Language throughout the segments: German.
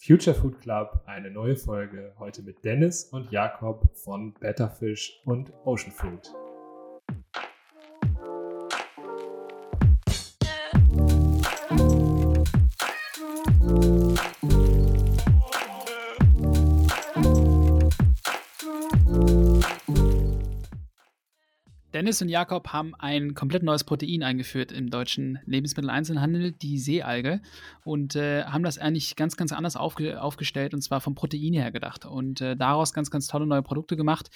Future Food Club, eine neue Folge. Heute mit Dennis und Jakob von Betterfish und Ocean Food. Dennis und Jakob haben ein komplett neues Protein eingeführt im deutschen Lebensmitteleinzelhandel, die Seealge, und äh, haben das eigentlich ganz, ganz anders aufge aufgestellt und zwar vom Protein her gedacht. Und äh, daraus ganz, ganz tolle neue Produkte gemacht,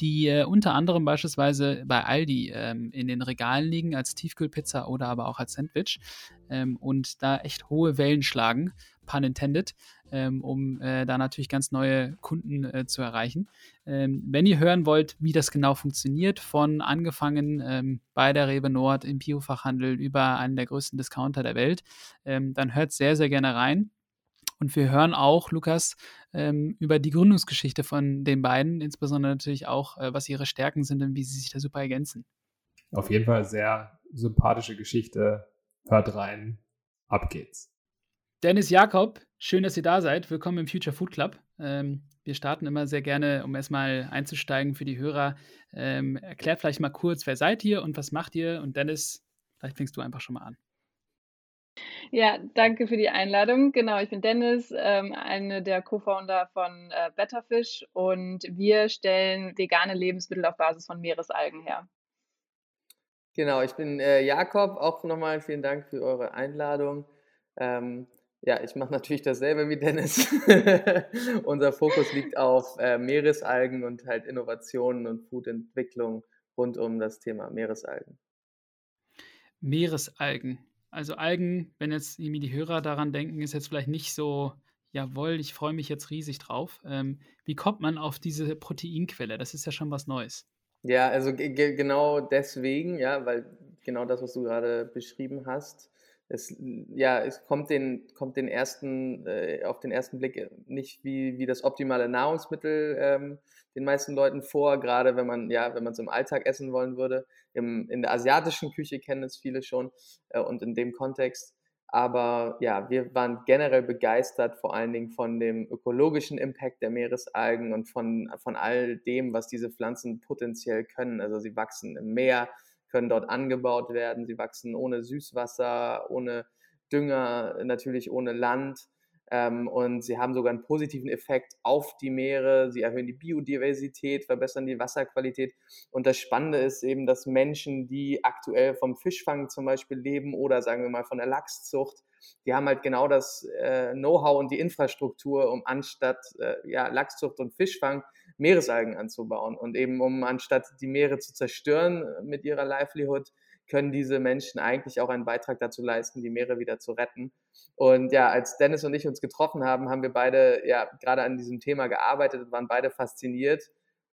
die äh, unter anderem beispielsweise bei Aldi ähm, in den Regalen liegen als Tiefkühlpizza oder aber auch als Sandwich. Ähm, und da echt hohe Wellen schlagen, pun intended ähm, um äh, da natürlich ganz neue Kunden äh, zu erreichen. Ähm, wenn ihr hören wollt, wie das genau funktioniert, von angefangen ähm, bei der Rewe Nord im Biofachhandel über einen der größten Discounter der Welt, ähm, dann hört sehr, sehr gerne rein. Und wir hören auch, Lukas, ähm, über die Gründungsgeschichte von den beiden, insbesondere natürlich auch, äh, was ihre Stärken sind und wie sie sich da super ergänzen. Auf jeden Fall sehr sympathische Geschichte. Hört rein. Ab geht's. Dennis Jakob, schön, dass ihr da seid. Willkommen im Future Food Club. Ähm, wir starten immer sehr gerne, um erstmal einzusteigen für die Hörer. Ähm, erklärt vielleicht mal kurz, wer seid ihr und was macht ihr? Und Dennis, vielleicht fängst du einfach schon mal an. Ja, danke für die Einladung. Genau, ich bin Dennis, ähm, eine der Co-Founder von äh, Betterfish und wir stellen vegane Lebensmittel auf Basis von Meeresalgen her. Genau, ich bin äh, Jakob. Auch nochmal vielen Dank für eure Einladung. Ähm, ja, ich mache natürlich dasselbe wie Dennis. Unser Fokus liegt auf äh, Meeresalgen und halt Innovationen und Foodentwicklung rund um das Thema Meeresalgen. Meeresalgen. Also Algen, wenn jetzt irgendwie die Hörer daran denken, ist jetzt vielleicht nicht so, jawohl, ich freue mich jetzt riesig drauf. Ähm, wie kommt man auf diese Proteinquelle? Das ist ja schon was Neues. Ja, also genau deswegen, ja, weil genau das, was du gerade beschrieben hast, es, ja, es kommt den, kommt den ersten, äh, auf den ersten Blick nicht wie, wie das optimale Nahrungsmittel ähm, den meisten Leuten vor, gerade wenn man, ja, wenn man es im Alltag essen wollen würde. Im, in der asiatischen Küche kennen es viele schon äh, und in dem Kontext. Aber ja, wir waren generell begeistert, vor allen Dingen von dem ökologischen Impact der Meeresalgen und von, von all dem, was diese Pflanzen potenziell können. Also sie wachsen im Meer, können dort angebaut werden. Sie wachsen ohne Süßwasser, ohne Dünger, natürlich ohne Land. Ähm, und sie haben sogar einen positiven Effekt auf die Meere. Sie erhöhen die Biodiversität, verbessern die Wasserqualität. Und das Spannende ist eben, dass Menschen, die aktuell vom Fischfang zum Beispiel leben oder sagen wir mal von der Lachszucht, die haben halt genau das äh, Know-how und die Infrastruktur, um anstatt äh, ja, Lachszucht und Fischfang Meeresalgen anzubauen. Und eben um anstatt die Meere zu zerstören mit ihrer Livelihood, können diese Menschen eigentlich auch einen Beitrag dazu leisten, die Meere wieder zu retten. Und ja, als Dennis und ich uns getroffen haben, haben wir beide ja gerade an diesem Thema gearbeitet, waren beide fasziniert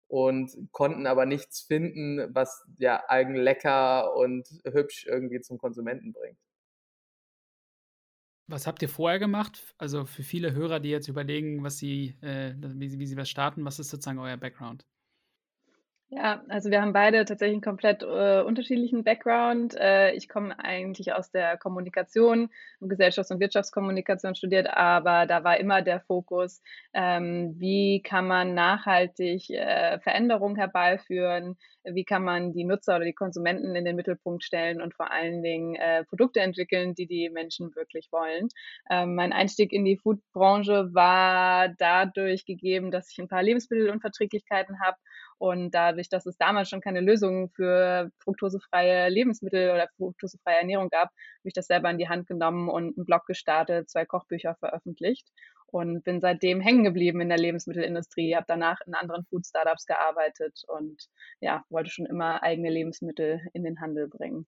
und konnten aber nichts finden, was ja Algen lecker und hübsch irgendwie zum Konsumenten bringt. Was habt ihr vorher gemacht? Also für viele Hörer, die jetzt überlegen, was sie, äh, wie, sie, wie sie was starten, was ist sozusagen euer Background? Ja, also wir haben beide tatsächlich einen komplett äh, unterschiedlichen Background. Äh, ich komme eigentlich aus der Kommunikation, Gesellschafts- und Wirtschaftskommunikation studiert, aber da war immer der Fokus, ähm, wie kann man nachhaltig äh, Veränderungen herbeiführen, wie kann man die Nutzer oder die Konsumenten in den Mittelpunkt stellen und vor allen Dingen äh, Produkte entwickeln, die die Menschen wirklich wollen. Ähm, mein Einstieg in die Foodbranche war dadurch gegeben, dass ich ein paar Lebensmittelunverträglichkeiten habe und dadurch, dass es damals schon keine Lösung für fruktosefreie Lebensmittel oder fruktosefreie Ernährung gab, habe ich das selber in die Hand genommen und einen Blog gestartet, zwei Kochbücher veröffentlicht und bin seitdem hängen geblieben in der Lebensmittelindustrie, habe danach in anderen Food-Startups gearbeitet und ja, wollte schon immer eigene Lebensmittel in den Handel bringen.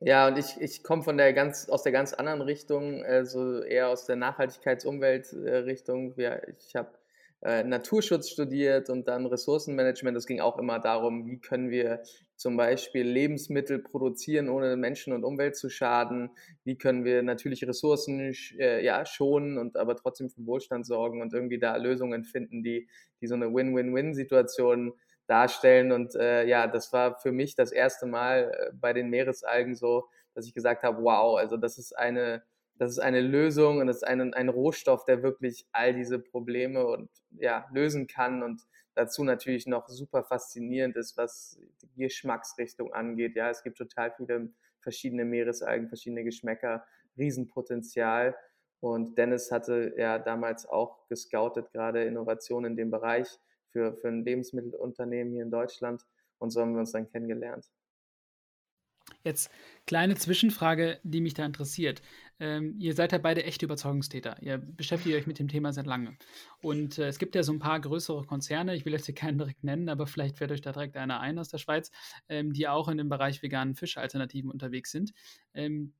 Ja, und ich, ich komme von der ganz, aus der ganz anderen Richtung, also eher aus der Nachhaltigkeits-Umwelt-Richtung. Ich habe Naturschutz studiert und dann Ressourcenmanagement. Es ging auch immer darum, wie können wir zum Beispiel Lebensmittel produzieren, ohne Menschen und Umwelt zu schaden. Wie können wir natürliche Ressourcen äh, ja, schonen und aber trotzdem für Wohlstand sorgen und irgendwie da Lösungen finden, die, die so eine Win-Win-Win-Situation darstellen. Und äh, ja, das war für mich das erste Mal äh, bei den Meeresalgen so, dass ich gesagt habe, wow, also das ist eine das ist eine Lösung und das ist ein, ein Rohstoff, der wirklich all diese Probleme und ja, lösen kann und dazu natürlich noch super faszinierend ist, was die Geschmacksrichtung angeht. Ja, es gibt total viele verschiedene Meeresalgen, verschiedene Geschmäcker, Riesenpotenzial. Und Dennis hatte ja damals auch gescoutet, gerade Innovationen in dem Bereich für, für ein Lebensmittelunternehmen hier in Deutschland. Und so haben wir uns dann kennengelernt. Jetzt kleine Zwischenfrage, die mich da interessiert. Ähm, ihr seid ja beide echte Überzeugungstäter. Ihr beschäftigt euch mit dem Thema seit lange. Und äh, es gibt ja so ein paar größere Konzerne, ich will jetzt hier keinen direkt nennen, aber vielleicht fällt euch da direkt einer ein aus der Schweiz, ähm, die auch in dem Bereich veganen Fischalternativen unterwegs sind. Ähm,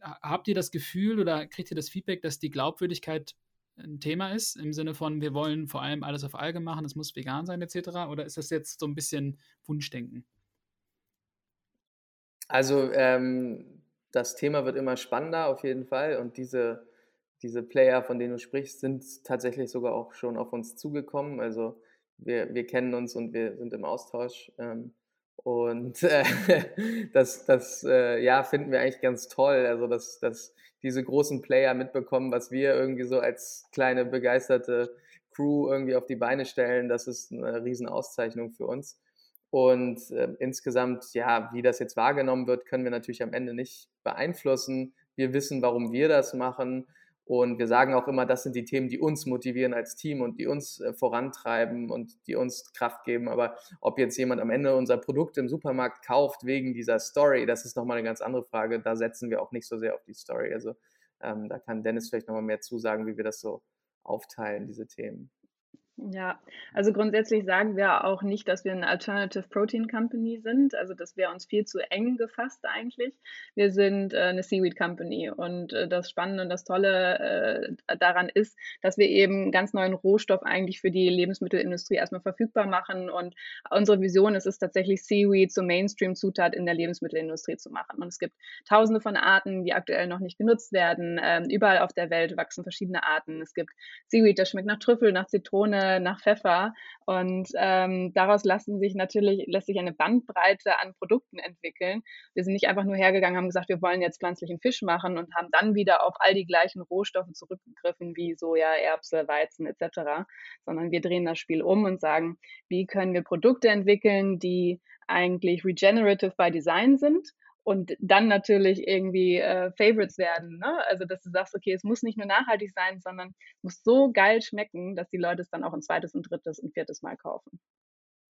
habt ihr das Gefühl oder kriegt ihr das Feedback, dass die Glaubwürdigkeit ein Thema ist, im Sinne von, wir wollen vor allem alles auf Alge machen, es muss vegan sein, etc.? Oder ist das jetzt so ein bisschen Wunschdenken? Also ähm, das Thema wird immer spannender auf jeden Fall und diese, diese Player, von denen du sprichst, sind tatsächlich sogar auch schon auf uns zugekommen. Also wir, wir kennen uns und wir sind im Austausch. Ähm, und äh, das, das äh, ja, finden wir eigentlich ganz toll. Also, dass, dass diese großen Player mitbekommen, was wir irgendwie so als kleine begeisterte Crew irgendwie auf die Beine stellen, das ist eine Riesenauszeichnung für uns. Und äh, insgesamt, ja, wie das jetzt wahrgenommen wird, können wir natürlich am Ende nicht beeinflussen. Wir wissen, warum wir das machen. Und wir sagen auch immer, das sind die Themen, die uns motivieren als Team und die uns äh, vorantreiben und die uns Kraft geben. Aber ob jetzt jemand am Ende unser Produkt im Supermarkt kauft wegen dieser Story, das ist nochmal eine ganz andere Frage. Da setzen wir auch nicht so sehr auf die Story. Also ähm, da kann Dennis vielleicht nochmal mehr zusagen, wie wir das so aufteilen, diese Themen. Ja, also grundsätzlich sagen wir auch nicht, dass wir eine Alternative Protein Company sind. Also das wäre uns viel zu eng gefasst eigentlich. Wir sind äh, eine Seaweed Company und äh, das Spannende und das Tolle äh, daran ist, dass wir eben ganz neuen Rohstoff eigentlich für die Lebensmittelindustrie erstmal verfügbar machen und unsere Vision ist es tatsächlich Seaweed zur Mainstream-Zutat in der Lebensmittelindustrie zu machen. Und es gibt tausende von Arten, die aktuell noch nicht genutzt werden. Ähm, überall auf der Welt wachsen verschiedene Arten. Es gibt Seaweed, das schmeckt nach Trüffel, nach Zitrone, nach Pfeffer. Und ähm, daraus lassen sich natürlich, lässt sich eine Bandbreite an Produkten entwickeln. Wir sind nicht einfach nur hergegangen, haben gesagt, wir wollen jetzt pflanzlichen Fisch machen und haben dann wieder auf all die gleichen Rohstoffe zurückgegriffen wie Soja, Erbse, Weizen etc., sondern wir drehen das Spiel um und sagen, wie können wir Produkte entwickeln, die eigentlich regenerative by Design sind und dann natürlich irgendwie äh, Favorites werden. Ne? Also, dass du sagst, okay, es muss nicht nur nachhaltig sein, sondern es muss so geil schmecken, dass die Leute es dann auch ein zweites und drittes und viertes Mal kaufen.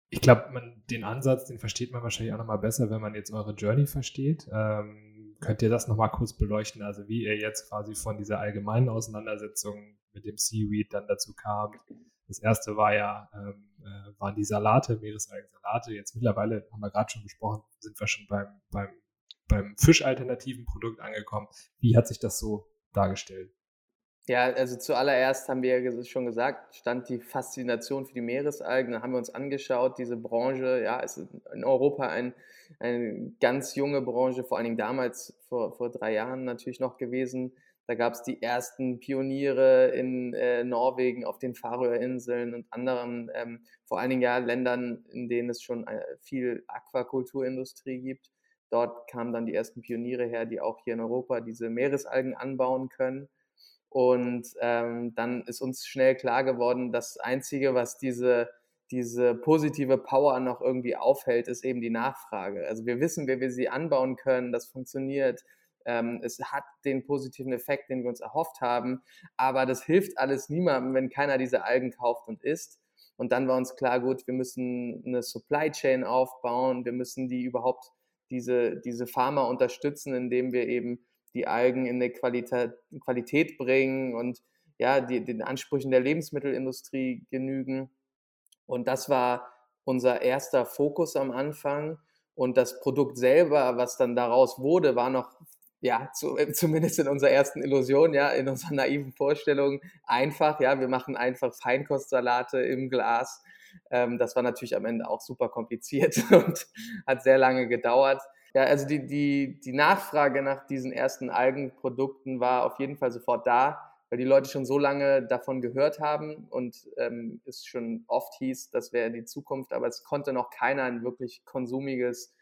Ich glaube, den Ansatz, den versteht man wahrscheinlich auch nochmal besser, wenn man jetzt eure Journey versteht. Ähm, könnt ihr das nochmal kurz beleuchten? Also, wie ihr jetzt quasi von dieser allgemeinen Auseinandersetzung mit dem Seaweed dann dazu kam. Das erste war ja, ähm, äh, waren die Salate, Meeresalgensalate. Jetzt mittlerweile, haben wir gerade schon besprochen, sind wir schon beim, beim beim fischalternativen Produkt angekommen. Wie hat sich das so dargestellt? Ja, also zuallererst haben wir ja schon gesagt, stand die Faszination für die Meeresalgen. Da haben wir uns angeschaut, diese Branche, ja, ist in Europa ein, eine ganz junge Branche, vor allen Dingen damals, vor, vor drei Jahren natürlich noch gewesen. Da gab es die ersten Pioniere in äh, Norwegen, auf den Färöerinseln und anderen, ähm, vor allen Dingen ja Ländern, in denen es schon äh, viel Aquakulturindustrie gibt. Dort kamen dann die ersten Pioniere her, die auch hier in Europa diese Meeresalgen anbauen können. Und ähm, dann ist uns schnell klar geworden, das Einzige, was diese, diese positive Power noch irgendwie aufhält, ist eben die Nachfrage. Also wir wissen, wie wir sie anbauen können, das funktioniert. Ähm, es hat den positiven Effekt, den wir uns erhofft haben, aber das hilft alles niemandem, wenn keiner diese Algen kauft und isst. Und dann war uns klar, gut, wir müssen eine Supply Chain aufbauen, wir müssen die überhaupt diese, diese Farmer unterstützen, indem wir eben die Algen in eine Qualität, Qualität bringen und ja, die, den Ansprüchen der Lebensmittelindustrie genügen. Und das war unser erster Fokus am Anfang. Und das Produkt selber, was dann daraus wurde, war noch, ja, zu, zumindest in unserer ersten Illusion, ja, in unserer naiven Vorstellung einfach. Ja, wir machen einfach Feinkostsalate im Glas ähm, das war natürlich am Ende auch super kompliziert und hat sehr lange gedauert. Ja, also die, die, die Nachfrage nach diesen ersten Algenprodukten war auf jeden Fall sofort da, weil die Leute schon so lange davon gehört haben und ähm, es schon oft hieß, das wäre die Zukunft, aber es konnte noch keiner ein wirklich konsumiges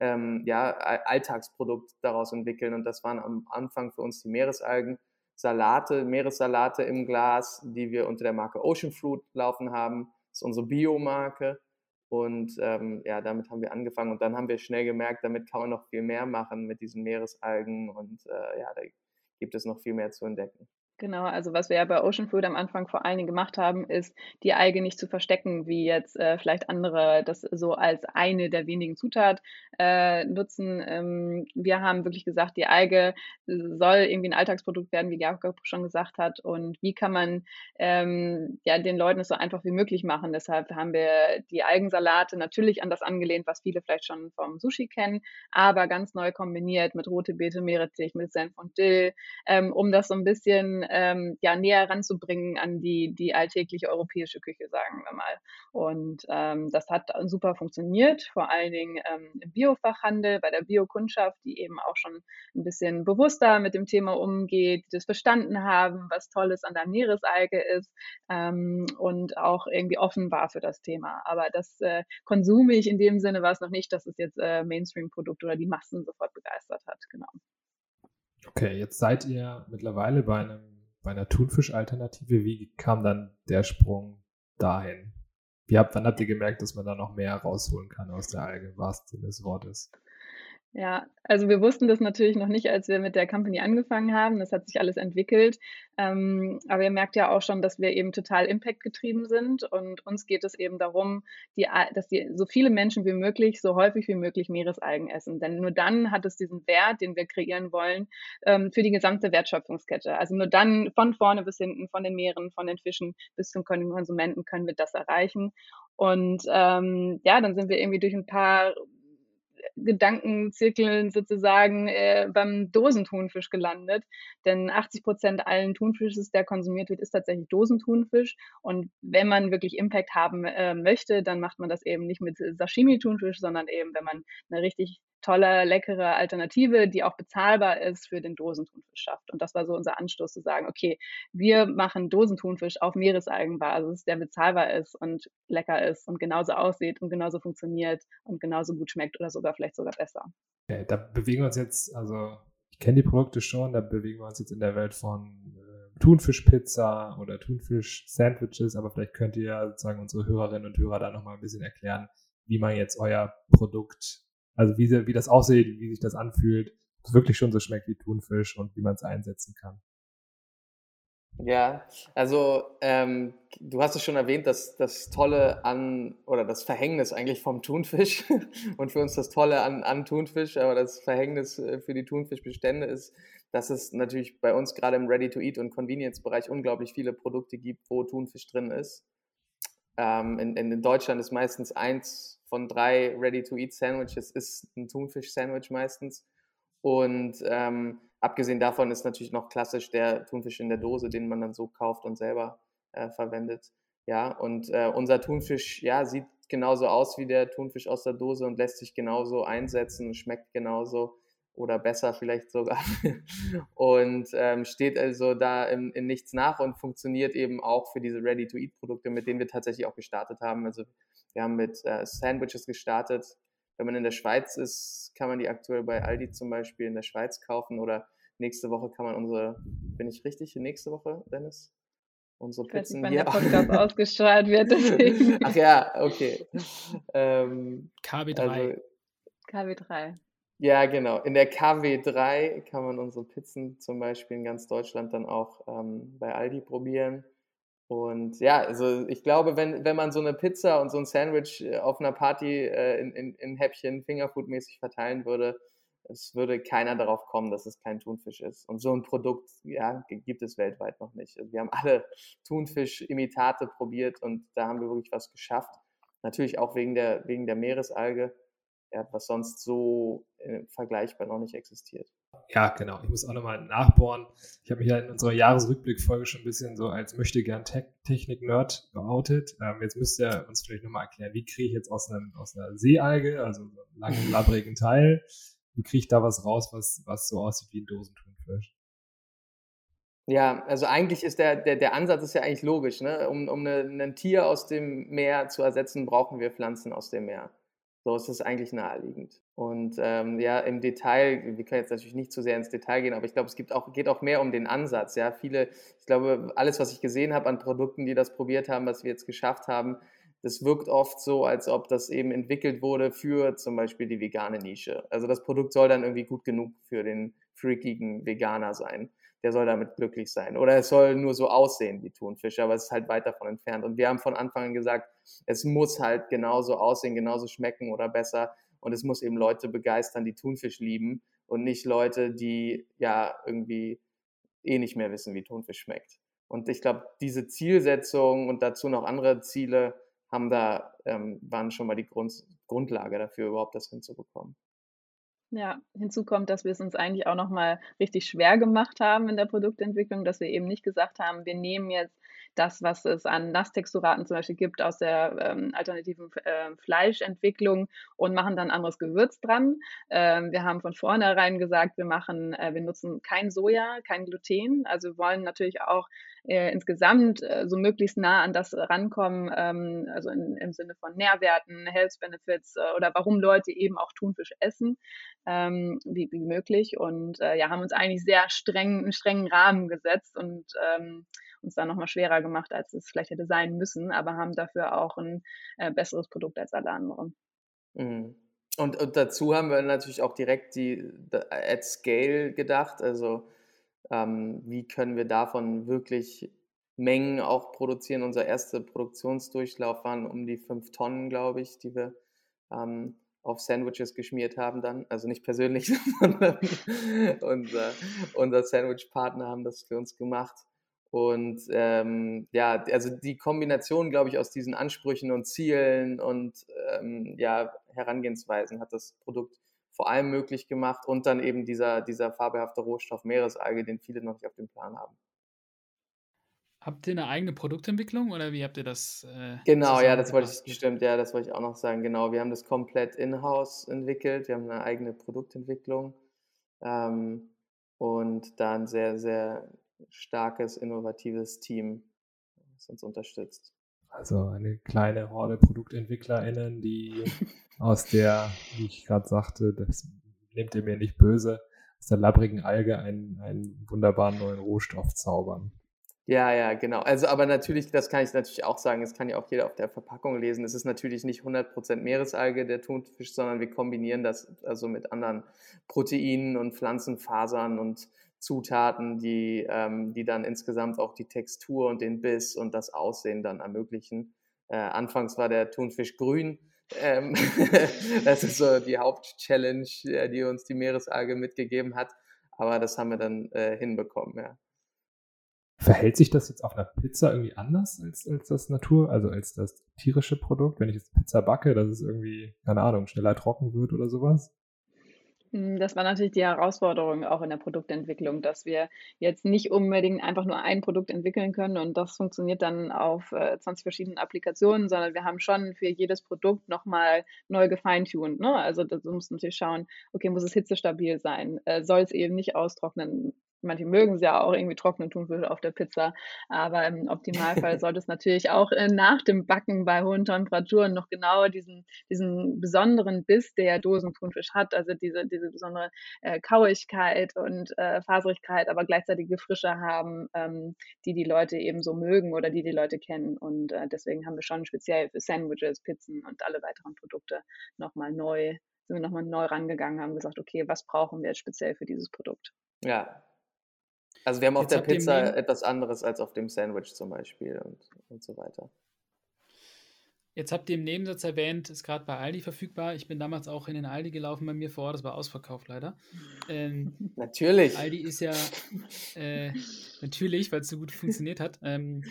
ähm, ja, Alltagsprodukt daraus entwickeln. Und das waren am Anfang für uns die Meeresalgen. Salate, Meeressalate im Glas, die wir unter der Marke Ocean Fruit laufen haben. Ist unsere Biomarke. Und ähm, ja, damit haben wir angefangen. Und dann haben wir schnell gemerkt, damit kann man noch viel mehr machen mit diesen Meeresalgen. Und äh, ja, da gibt es noch viel mehr zu entdecken. Genau, also was wir ja bei Ocean Food am Anfang vor allen Dingen gemacht haben, ist, die Alge nicht zu verstecken, wie jetzt äh, vielleicht andere das so als eine der wenigen Zutat äh, nutzen. Ähm, wir haben wirklich gesagt, die Alge soll irgendwie ein Alltagsprodukt werden, wie Jakob schon gesagt hat. Und wie kann man ähm, ja den Leuten es so einfach wie möglich machen? Deshalb haben wir die Algensalate natürlich an das angelehnt, was viele vielleicht schon vom Sushi kennen, aber ganz neu kombiniert mit rote Beete, Meerrettich, mit Senf und Dill, ähm, um das so ein bisschen ähm, ja, näher ranzubringen an die, die alltägliche europäische Küche, sagen wir mal. Und ähm, das hat super funktioniert, vor allen Dingen ähm, im Biofachhandel, bei der Biokundschaft, die eben auch schon ein bisschen bewusster mit dem Thema umgeht, die das verstanden haben, was Tolles an der Meeresalge ist ähm, und auch irgendwie offen war für das Thema. Aber das äh, konsume ich in dem Sinne war es noch nicht, dass es jetzt äh, Mainstream-Produkt oder die Massen sofort begeistert hat. Genau. Okay, jetzt seid ihr mittlerweile bei einem bei einer Thunfisch-Alternative, wie kam dann der Sprung dahin? Wie habt, wann habt ihr gemerkt, dass man da noch mehr rausholen kann aus der Alge, im wahrsten Sinne des Wortes? Ja, also wir wussten das natürlich noch nicht, als wir mit der Company angefangen haben. Das hat sich alles entwickelt. Ähm, aber ihr merkt ja auch schon, dass wir eben total Impact-getrieben sind. Und uns geht es eben darum, die, dass die, so viele Menschen wie möglich, so häufig wie möglich Meeresalgen essen. Denn nur dann hat es diesen Wert, den wir kreieren wollen, ähm, für die gesamte Wertschöpfungskette. Also nur dann von vorne bis hinten, von den Meeren, von den Fischen bis zum Konsumenten können wir das erreichen. Und ähm, ja, dann sind wir irgendwie durch ein paar Gedankenzirkeln sozusagen äh, beim Dosenthunfisch gelandet. Denn 80 Prozent allen Thunfisches, der konsumiert wird, ist tatsächlich Dosenthunfisch. Und wenn man wirklich Impact haben äh, möchte, dann macht man das eben nicht mit Sashimi-Thunfisch, sondern eben, wenn man eine richtig tolle, leckere Alternative, die auch bezahlbar ist für den Dosenthunfisch schafft. Und das war so unser Anstoß zu sagen, okay, wir machen Dosenthunfisch auf Meeresalgenbasis, der bezahlbar ist und lecker ist und genauso aussieht und genauso funktioniert und genauso gut schmeckt oder sogar vielleicht sogar besser. Okay, da bewegen wir uns jetzt, also ich kenne die Produkte schon, da bewegen wir uns jetzt in der Welt von äh, Thunfischpizza oder Thunfisch-Sandwiches, aber vielleicht könnt ihr ja sozusagen unsere Hörerinnen und Hörer da nochmal ein bisschen erklären, wie man jetzt euer Produkt also wie, wie das aussieht, wie sich das anfühlt, ob es wirklich schon so schmeckt wie Thunfisch und wie man es einsetzen kann. Ja, also ähm, du hast es schon erwähnt, dass das Tolle an oder das Verhängnis eigentlich vom Thunfisch und für uns das Tolle an, an Thunfisch, aber das Verhängnis äh, für die Thunfischbestände ist, dass es natürlich bei uns gerade im Ready-to-Eat und Convenience-Bereich unglaublich viele Produkte gibt, wo Thunfisch drin ist. Ähm, in, in Deutschland ist meistens eins von drei Ready-to-Eat-Sandwiches ist ein Thunfisch-Sandwich meistens. Und ähm, abgesehen davon ist natürlich noch klassisch der Thunfisch in der Dose, den man dann so kauft und selber äh, verwendet. Ja, und äh, unser Thunfisch, ja, sieht genauso aus wie der Thunfisch aus der Dose und lässt sich genauso einsetzen und schmeckt genauso oder besser vielleicht sogar. und ähm, steht also da in, in nichts nach und funktioniert eben auch für diese Ready-to-Eat-Produkte, mit denen wir tatsächlich auch gestartet haben. Also wir haben mit äh, Sandwiches gestartet. Wenn man in der Schweiz ist, kann man die aktuell bei Aldi zum Beispiel in der Schweiz kaufen oder nächste Woche kann man unsere, bin ich richtig, nächste Woche, Dennis? Unsere Pizzen nicht, hier. der Podcast ausgestrahlt wird. Deswegen. Ach ja, okay. Ähm, KW3. Also, KW3. Ja, genau. In der KW3 kann man unsere Pizzen zum Beispiel in ganz Deutschland dann auch ähm, bei Aldi probieren. Und ja, also ich glaube, wenn, wenn man so eine Pizza und so ein Sandwich äh, auf einer Party äh, in, in, in Häppchen Fingerfood-mäßig verteilen würde, es würde keiner darauf kommen, dass es kein Thunfisch ist. Und so ein Produkt, ja, gibt es weltweit noch nicht. Also wir haben alle Thunfisch-Imitate probiert und da haben wir wirklich was geschafft. Natürlich auch wegen der, wegen der Meeresalge, ja, was sonst so äh, vergleichbar noch nicht existiert. Ja, genau. Ich muss auch nochmal nachbohren. Ich habe mich ja in unserer Jahresrückblickfolge schon ein bisschen so als möchte gern Technik-Nerd geoutet. Ähm, jetzt müsst ihr uns vielleicht nochmal erklären, wie kriege ich jetzt aus, einem, aus einer Seealge, also einem langen, labbrigen Teil, wie kriege ich da was raus, was, was so aussieht wie ein Dosenthunfisch? Ja, also eigentlich ist der, der, der Ansatz ist ja eigentlich logisch. Ne? Um, um eine, ein Tier aus dem Meer zu ersetzen, brauchen wir Pflanzen aus dem Meer. So ist es eigentlich naheliegend. Und ähm, ja, im Detail, wir können jetzt natürlich nicht zu sehr ins Detail gehen, aber ich glaube, es gibt auch, geht auch mehr um den Ansatz. Ja, viele, ich glaube, alles, was ich gesehen habe an Produkten, die das probiert haben, was wir jetzt geschafft haben, das wirkt oft so, als ob das eben entwickelt wurde für zum Beispiel die vegane Nische. Also das Produkt soll dann irgendwie gut genug für den freakigen Veganer sein. Der soll damit glücklich sein. Oder es soll nur so aussehen wie Thunfisch, aber es ist halt weit davon entfernt. Und wir haben von Anfang an gesagt, es muss halt genauso aussehen, genauso schmecken oder besser. Und es muss eben Leute begeistern, die Thunfisch lieben und nicht Leute, die ja irgendwie eh nicht mehr wissen, wie Thunfisch schmeckt. Und ich glaube, diese Zielsetzung und dazu noch andere Ziele haben da, ähm, waren schon mal die Grund, Grundlage dafür, überhaupt das hinzubekommen. Ja, hinzu kommt, dass wir es uns eigentlich auch noch mal richtig schwer gemacht haben in der Produktentwicklung, dass wir eben nicht gesagt haben, wir nehmen jetzt das, was es an Nasstexturaten zum Beispiel gibt aus der ähm, alternativen äh, Fleischentwicklung und machen dann anderes Gewürz dran. Ähm, wir haben von vornherein gesagt, wir machen, äh, wir nutzen kein Soja, kein Gluten. Also wir wollen natürlich auch äh, insgesamt äh, so möglichst nah an das rankommen, ähm, also in, im Sinne von Nährwerten, Health Benefits äh, oder warum Leute eben auch Thunfisch essen, ähm, wie, wie möglich. Und äh, ja, haben uns eigentlich sehr streng, einen strengen Rahmen gesetzt und ähm, uns dann nochmal schwerer gemacht, als es vielleicht hätte sein müssen, aber haben dafür auch ein äh, besseres Produkt als alle anderen. Mhm. Und, und, dazu haben wir natürlich auch direkt die, die at Scale gedacht. Also ähm, wie können wir davon wirklich Mengen auch produzieren? Unser erster Produktionsdurchlauf waren um die fünf Tonnen, glaube ich, die wir ähm, auf Sandwiches geschmiert haben dann. Also nicht persönlich, sondern unser, unser Sandwich-Partner haben das für uns gemacht. Und ähm, ja, also die Kombination, glaube ich, aus diesen Ansprüchen und Zielen und ähm, ja, Herangehensweisen hat das Produkt vor allem möglich gemacht und dann eben dieser, dieser fabelhafte Rohstoff Meeresalge, den viele noch nicht auf dem Plan haben. Habt ihr eine eigene Produktentwicklung oder wie habt ihr das? Äh, genau, ja, das wollte ich, stimmt, ja, das wollte ich auch noch sagen. Genau, wir haben das komplett in-house entwickelt. Wir haben eine eigene Produktentwicklung ähm, und da ein sehr, sehr starkes, innovatives Team, das uns unterstützt. Also eine kleine Horde ProduktentwicklerInnen, die aus der, wie ich gerade sagte, das nehmt ihr mir nicht böse, aus der labbrigen Alge einen, einen wunderbaren neuen Rohstoff zaubern. Ja, ja, genau. Also, aber natürlich, das kann ich natürlich auch sagen, das kann ja auch jeder auf der Verpackung lesen. Es ist natürlich nicht 100% Meeresalge, der Thunfisch, sondern wir kombinieren das also mit anderen Proteinen und Pflanzenfasern und Zutaten, die, ähm, die dann insgesamt auch die Textur und den Biss und das Aussehen dann ermöglichen. Äh, anfangs war der Thunfisch grün. Ähm das ist so die Hauptchallenge, äh, die uns die Meeresalge mitgegeben hat. Aber das haben wir dann äh, hinbekommen, ja. Verhält sich das jetzt auf einer Pizza irgendwie anders als, als das Natur, also als das tierische Produkt? Wenn ich jetzt Pizza backe, dass es irgendwie, keine Ahnung, schneller trocken wird oder sowas? Hm, das war natürlich die Herausforderung auch in der Produktentwicklung, dass wir jetzt nicht unbedingt einfach nur ein Produkt entwickeln können und das funktioniert dann auf äh, 20 verschiedenen Applikationen, sondern wir haben schon für jedes Produkt nochmal neu gefeintuned. Ne? Also du musst natürlich schauen, okay, muss es hitzestabil sein? Äh, soll es eben nicht austrocknen? Manche mögen es ja auch irgendwie trocknen Thunfisch auf der Pizza, aber im Optimalfall sollte es natürlich auch äh, nach dem Backen bei hohen Temperaturen noch genau diesen, diesen besonderen Biss, der Dosenthunfisch hat, also diese, diese besondere äh, Kauigkeit und äh, Faserigkeit, aber gleichzeitige Frische haben, ähm, die die Leute eben so mögen oder die die Leute kennen. Und äh, deswegen haben wir schon speziell für Sandwiches, Pizzen und alle weiteren Produkte nochmal neu, sind wir nochmal neu rangegangen, haben gesagt, okay, was brauchen wir jetzt speziell für dieses Produkt? Ja, also wir haben auf der Pizza etwas anderes als auf dem Sandwich zum Beispiel und, und so weiter. Jetzt habt ihr im Nebensatz erwähnt, ist gerade bei Aldi verfügbar. Ich bin damals auch in den Aldi gelaufen bei mir vor Ort, das war ausverkauft leider. Ähm, natürlich. Aldi ist ja äh, natürlich, weil es so gut funktioniert hat, ähm,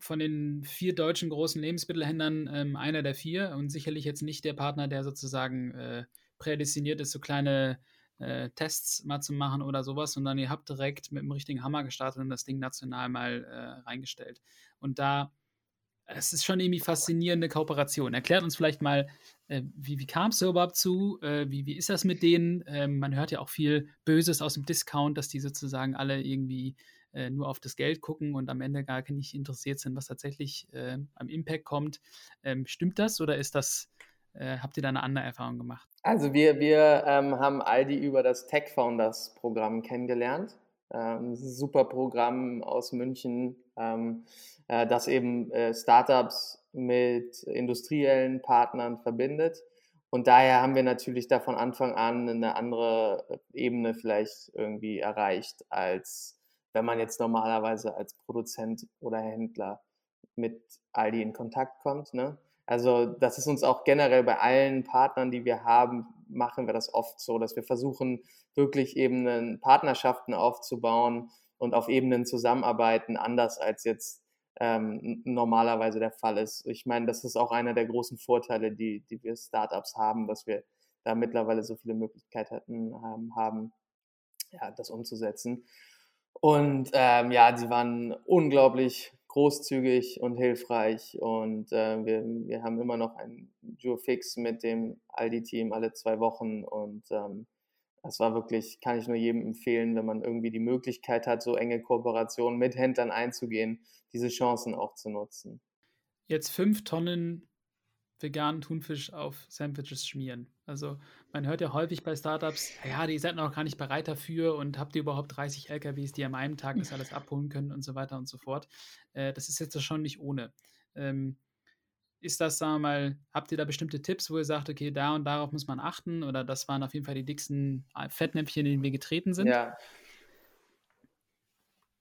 von den vier deutschen großen Lebensmittelhändlern ähm, einer der vier und sicherlich jetzt nicht der Partner, der sozusagen äh, prädestiniert ist, so kleine äh, Tests mal zu machen oder sowas, sondern ihr habt direkt mit dem richtigen Hammer gestartet und das Ding national mal äh, reingestellt. Und da, es ist schon irgendwie faszinierende Kooperation. Erklärt uns vielleicht mal, äh, wie, wie kam es überhaupt zu? Äh, wie, wie ist das mit denen? Ähm, man hört ja auch viel Böses aus dem Discount, dass die sozusagen alle irgendwie äh, nur auf das Geld gucken und am Ende gar nicht interessiert sind, was tatsächlich äh, am Impact kommt. Ähm, stimmt das oder ist das habt ihr da eine andere Erfahrung gemacht? Also wir, wir ähm, haben Aldi über das Tech Founders Programm kennengelernt. Ähm, super Programm aus München, ähm, äh, das eben äh, Startups mit industriellen Partnern verbindet. Und daher haben wir natürlich da von Anfang an eine andere Ebene vielleicht irgendwie erreicht, als wenn man jetzt normalerweise als Produzent oder Händler mit Aldi in Kontakt kommt. Ne? Also das ist uns auch generell bei allen Partnern, die wir haben, machen wir das oft so, dass wir versuchen, wirklich eben Partnerschaften aufzubauen und auf Ebenen zusammenarbeiten, anders als jetzt ähm, normalerweise der Fall ist. Ich meine, das ist auch einer der großen Vorteile, die, die wir Startups haben, dass wir da mittlerweile so viele Möglichkeiten ähm, haben, ja, das umzusetzen. Und ähm, ja, sie waren unglaublich großzügig und hilfreich und äh, wir, wir haben immer noch ein Duo-Fix mit dem Aldi-Team alle zwei Wochen und ähm, das war wirklich, kann ich nur jedem empfehlen, wenn man irgendwie die Möglichkeit hat, so enge Kooperationen mit Händlern einzugehen, diese Chancen auch zu nutzen. Jetzt fünf Tonnen veganen Thunfisch auf Sandwiches schmieren. Also man hört ja häufig bei Startups, ja, die seid noch gar nicht bereit dafür und habt ihr überhaupt 30 LKWs, die an einem Tag das alles abholen können und so weiter und so fort. Äh, das ist jetzt schon nicht ohne. Ähm, ist das, sagen wir mal, habt ihr da bestimmte Tipps, wo ihr sagt, okay, da und darauf muss man achten oder das waren auf jeden Fall die dicksten äh, Fettnäpfchen, in denen wir getreten sind? Ja,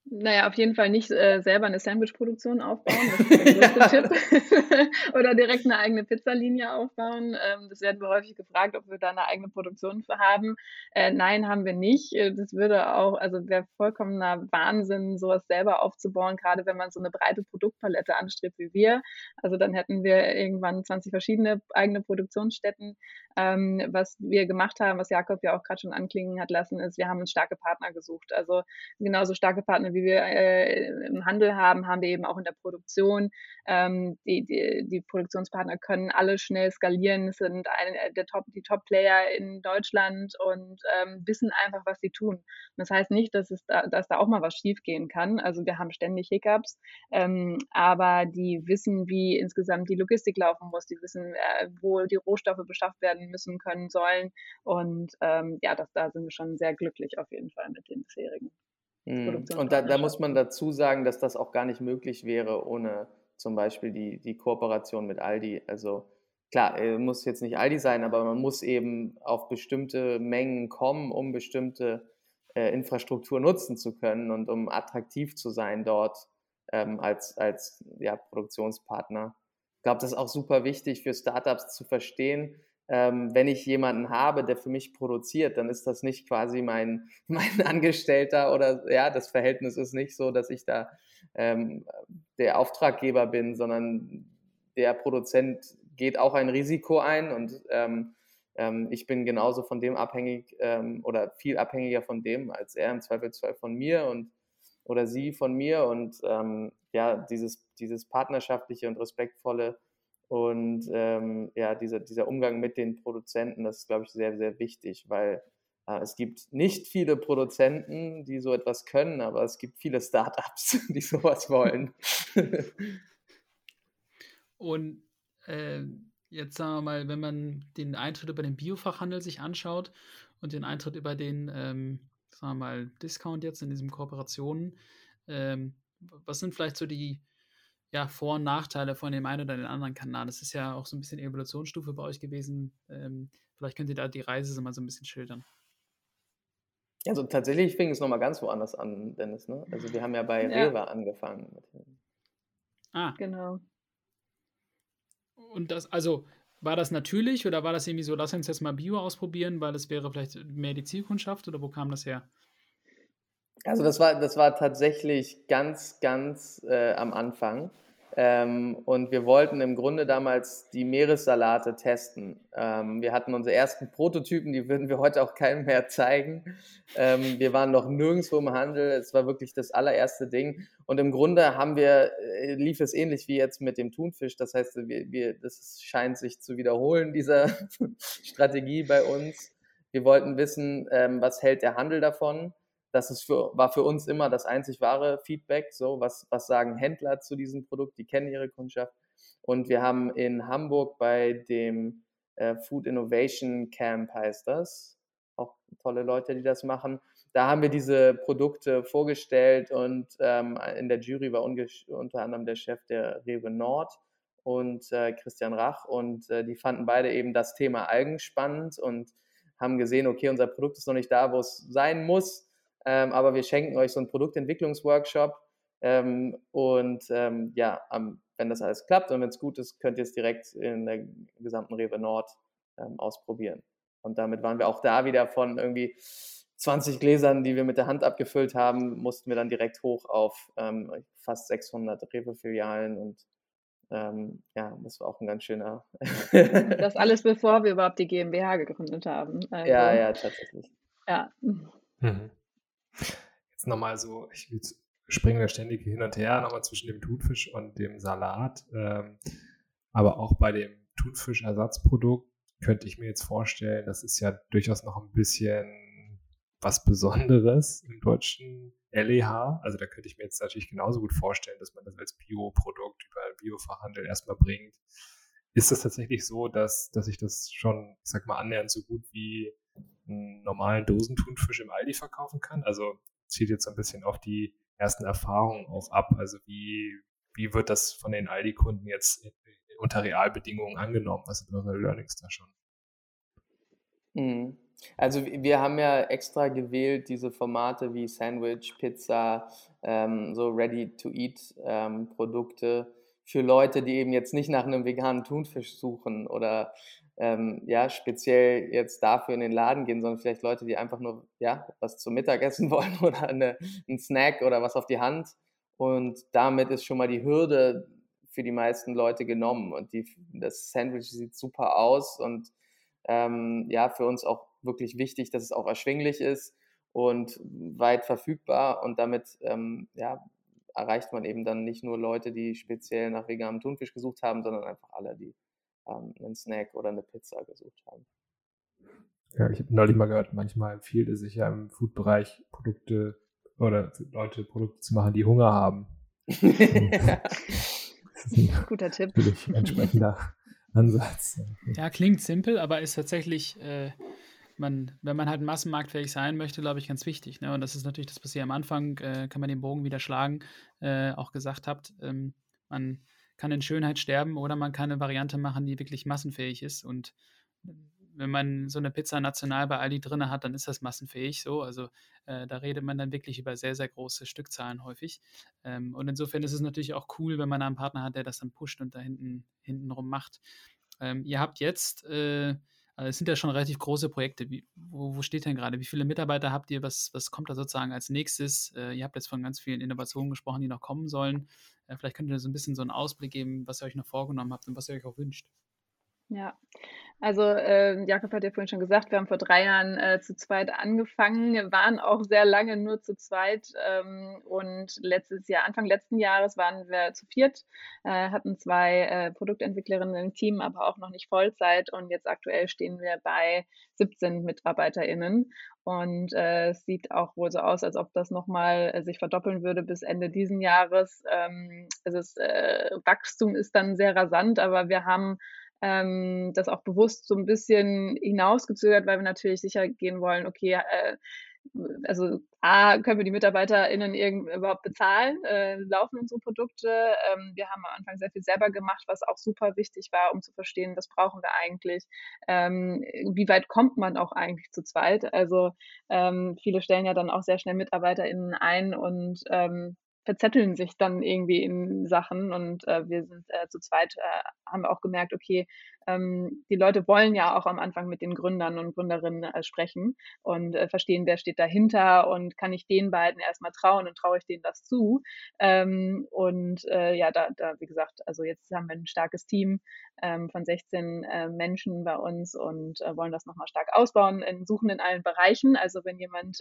naja, auf jeden Fall nicht äh, selber eine Sandwich-Produktion aufbauen, das ist der größte Tipp. Oder direkt eine eigene Pizzalinie aufbauen. Ähm, das werden wir häufig gefragt, ob wir da eine eigene Produktion für haben. Äh, nein, haben wir nicht. Äh, das würde auch, also wäre vollkommener Wahnsinn, sowas selber aufzubauen, gerade wenn man so eine breite Produktpalette anstrebt wie wir. Also dann hätten wir irgendwann 20 verschiedene eigene Produktionsstätten. Ähm, was wir gemacht haben, was Jakob ja auch gerade schon anklingen hat lassen, ist, wir haben uns starke Partner gesucht. Also genauso starke Partner wie wir äh, im Handel haben, haben wir eben auch in der Produktion. Ähm, die, die, die, Produktionspartner können alle schnell skalieren, sind eine der Top, die Top-Player in Deutschland und ähm, wissen einfach, was sie tun. Und das heißt nicht, dass, es da, dass da auch mal was schiefgehen kann. Also wir haben ständig Hiccups, ähm, aber die wissen, wie insgesamt die Logistik laufen muss, die wissen, äh, wo die Rohstoffe beschafft werden müssen, können, sollen. Und ähm, ja, das, da sind wir schon sehr glücklich auf jeden Fall mit den bisherigen. Mhm. Und da, da, muss man dazu sagen, dass das auch gar nicht möglich wäre ohne zum Beispiel die, die Kooperation mit Aldi. Also klar, äh, muss jetzt nicht Aldi sein, aber man muss eben auf bestimmte Mengen kommen, um bestimmte äh, Infrastruktur nutzen zu können und um attraktiv zu sein dort ähm, als, als ja, Produktionspartner. Ich glaube, das ist auch super wichtig für Startups zu verstehen, ähm, wenn ich jemanden habe, der für mich produziert, dann ist das nicht quasi mein, mein Angestellter oder ja, das Verhältnis ist nicht so, dass ich da ähm, der Auftraggeber bin, sondern der Produzent geht auch ein Risiko ein und ähm, ähm ich bin genauso von dem abhängig ähm, oder viel abhängiger von dem als er im Zweifelsfall von mir und oder sie von mir und ähm, ja, dieses, dieses partnerschaftliche und respektvolle und ähm, ja, dieser, dieser Umgang mit den Produzenten, das ist, glaube ich, sehr, sehr wichtig, weil äh, es gibt nicht viele Produzenten, die so etwas können, aber es gibt viele Startups, die sowas wollen. Und äh, jetzt sagen wir mal, wenn man den Eintritt über den Biofachhandel sich anschaut und den Eintritt über den, ähm, sagen wir mal, Discount jetzt in diesen Kooperationen, ähm, was sind vielleicht so die ja, Vor- und Nachteile von dem einen oder den anderen Kanal. Das ist ja auch so ein bisschen Evolutionsstufe bei euch gewesen. Ähm, vielleicht könnt ihr da die Reise mal so ein bisschen schildern. Also tatsächlich fing es nochmal ganz woanders an, Dennis. Ne? Also wir haben ja bei ja. Rewe angefangen. Ah. Genau. Und das, also war das natürlich oder war das irgendwie so, lass uns jetzt mal Bio ausprobieren, weil es wäre vielleicht mehr die Zielkundschaft oder wo kam das her? Also das war, das war tatsächlich ganz, ganz äh, am Anfang. Ähm, und wir wollten im Grunde damals die Meeressalate testen. Ähm, wir hatten unsere ersten Prototypen, die würden wir heute auch keinem mehr zeigen. Ähm, wir waren noch nirgendwo im Handel. Es war wirklich das allererste Ding. Und im Grunde haben wir, äh, lief es ähnlich wie jetzt mit dem Thunfisch. Das heißt, wir, wir, das scheint sich zu wiederholen, diese Strategie bei uns. Wir wollten wissen, ähm, was hält der Handel davon? Das ist für, war für uns immer das einzig wahre Feedback. So, was, was sagen Händler zu diesem Produkt? Die kennen ihre Kundschaft. Und wir haben in Hamburg bei dem äh, Food Innovation Camp heißt das. Auch tolle Leute, die das machen. Da haben wir diese Produkte vorgestellt und ähm, in der Jury war unter anderem der Chef der Rewe Nord und äh, Christian Rach und äh, die fanden beide eben das Thema Algen spannend und haben gesehen, okay, unser Produkt ist noch nicht da, wo es sein muss, ähm, aber wir schenken euch so einen Produktentwicklungsworkshop ähm, und ähm, ja, am, wenn das alles klappt und wenn es gut ist, könnt ihr es direkt in der gesamten Rewe Nord ähm, ausprobieren. Und damit waren wir auch da wieder von irgendwie 20 Gläsern, die wir mit der Hand abgefüllt haben, mussten wir dann direkt hoch auf ähm, fast 600 Rewe-Filialen und ähm, ja, das war auch ein ganz schöner. das alles bevor wir überhaupt die GmbH gegründet haben. Also, ja, ja, tatsächlich. Ja. Mhm. Jetzt nochmal so, ich springen wir ständig hin und her, nochmal zwischen dem Thunfisch und dem Salat. Ähm, aber auch bei dem Thunfischersatzprodukt könnte ich mir jetzt vorstellen, das ist ja durchaus noch ein bisschen was Besonderes im deutschen LEH. Also da könnte ich mir jetzt natürlich genauso gut vorstellen, dass man das als Bioprodukt über Biofachhandel erstmal bringt. Ist das tatsächlich so, dass, dass ich das schon, ich sag mal, annähernd so gut wie einen normalen Dosenthunfisch im Aldi verkaufen kann? Also zieht jetzt ein bisschen auf die ersten Erfahrungen auch ab. Also wie, wie wird das von den Aldi-Kunden jetzt unter Realbedingungen angenommen? Was sind eure Learnings da schon? Mhm. Also wir haben ja extra gewählt diese Formate wie Sandwich, Pizza, ähm, so Ready-to-Eat-Produkte ähm, für Leute, die eben jetzt nicht nach einem veganen Thunfisch suchen oder ähm, ja, speziell jetzt dafür in den Laden gehen, sondern vielleicht Leute, die einfach nur ja, was zum Mittagessen wollen oder eine, einen Snack oder was auf die Hand. Und damit ist schon mal die Hürde für die meisten Leute genommen. Und die, das Sandwich sieht super aus und ähm, ja, für uns auch wirklich wichtig, dass es auch erschwinglich ist und weit verfügbar. Und damit ähm, ja, erreicht man eben dann nicht nur Leute, die speziell nach veganem Thunfisch gesucht haben, sondern einfach alle, die ähm, einen Snack oder eine Pizza gesucht haben. Ja, ich habe neulich mal gehört, manchmal empfiehlt es sich ja im Food-Bereich Produkte oder Leute Produkte zu machen, die Hunger haben. das ist ein Guter Tipp. Natürlich entsprechender Ansatz. Ja, klingt simpel, aber ist tatsächlich, äh, man, wenn man halt massenmarktfähig sein möchte, glaube ich, ganz wichtig. Ne? Und das ist natürlich das, was ihr am Anfang, äh, kann man den Bogen wieder schlagen, äh, auch gesagt habt. Ähm, man kann in Schönheit sterben oder man kann eine Variante machen, die wirklich massenfähig ist. Und wenn man so eine Pizza national bei Aldi drin hat, dann ist das massenfähig so. Also äh, da redet man dann wirklich über sehr, sehr große Stückzahlen häufig. Ähm, und insofern ist es natürlich auch cool, wenn man einen Partner hat, der das dann pusht und da hinten, hinten rum macht. Ähm, ihr habt jetzt, äh, also es sind ja schon relativ große Projekte. Wie, wo, wo, steht denn gerade? Wie viele Mitarbeiter habt ihr? Was, was kommt da sozusagen als nächstes? Äh, ihr habt jetzt von ganz vielen Innovationen gesprochen, die noch kommen sollen. Vielleicht könnt ihr so ein bisschen so einen Ausblick geben, was ihr euch noch vorgenommen habt und was ihr euch auch wünscht. Ja, also äh, Jakob hat ja vorhin schon gesagt, wir haben vor drei Jahren äh, zu zweit angefangen, waren auch sehr lange nur zu zweit ähm, und letztes Jahr, Anfang letzten Jahres waren wir zu viert, äh, hatten zwei äh, Produktentwicklerinnen im Team, aber auch noch nicht Vollzeit und jetzt aktuell stehen wir bei 17 MitarbeiterInnen und äh, es sieht auch wohl so aus, als ob das nochmal äh, sich verdoppeln würde bis Ende diesen Jahres. Ähm, also das äh, Wachstum ist dann sehr rasant, aber wir haben ähm, das auch bewusst so ein bisschen hinausgezögert, weil wir natürlich sicher gehen wollen, okay, äh, also A, können wir die MitarbeiterInnen überhaupt bezahlen? Äh, laufen unsere Produkte? Ähm, wir haben am Anfang sehr viel selber gemacht, was auch super wichtig war, um zu verstehen, was brauchen wir eigentlich? Ähm, wie weit kommt man auch eigentlich zu zweit? Also ähm, viele stellen ja dann auch sehr schnell MitarbeiterInnen ein und ähm, verzetteln sich dann irgendwie in Sachen und äh, wir sind äh, zu zweit, äh, haben auch gemerkt, okay, ähm, die Leute wollen ja auch am Anfang mit den Gründern und Gründerinnen äh, sprechen und äh, verstehen, wer steht dahinter und kann ich den beiden erstmal trauen und traue ich denen das zu. Ähm, und äh, ja, da, da, wie gesagt, also jetzt haben wir ein starkes Team ähm, von 16 äh, Menschen bei uns und wollen das nochmal stark ausbauen, in, suchen in allen Bereichen. Also wenn jemand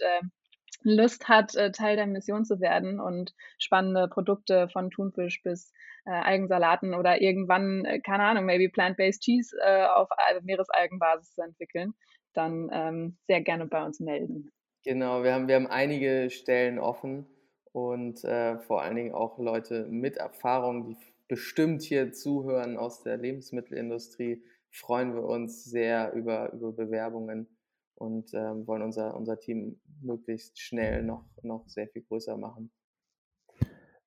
Lust hat, äh, Teil der Mission zu werden und spannende Produkte von Thunfisch bis äh, Algensalaten oder irgendwann, äh, keine Ahnung, maybe plant-based Cheese äh, auf Meeresalgenbasis zu entwickeln, dann ähm, sehr gerne bei uns melden. Genau, wir haben, wir haben einige Stellen offen und äh, vor allen Dingen auch Leute mit Erfahrung, die bestimmt hier zuhören aus der Lebensmittelindustrie, freuen wir uns sehr über, über Bewerbungen und ähm, wollen unser, unser Team möglichst schnell noch, noch sehr viel größer machen.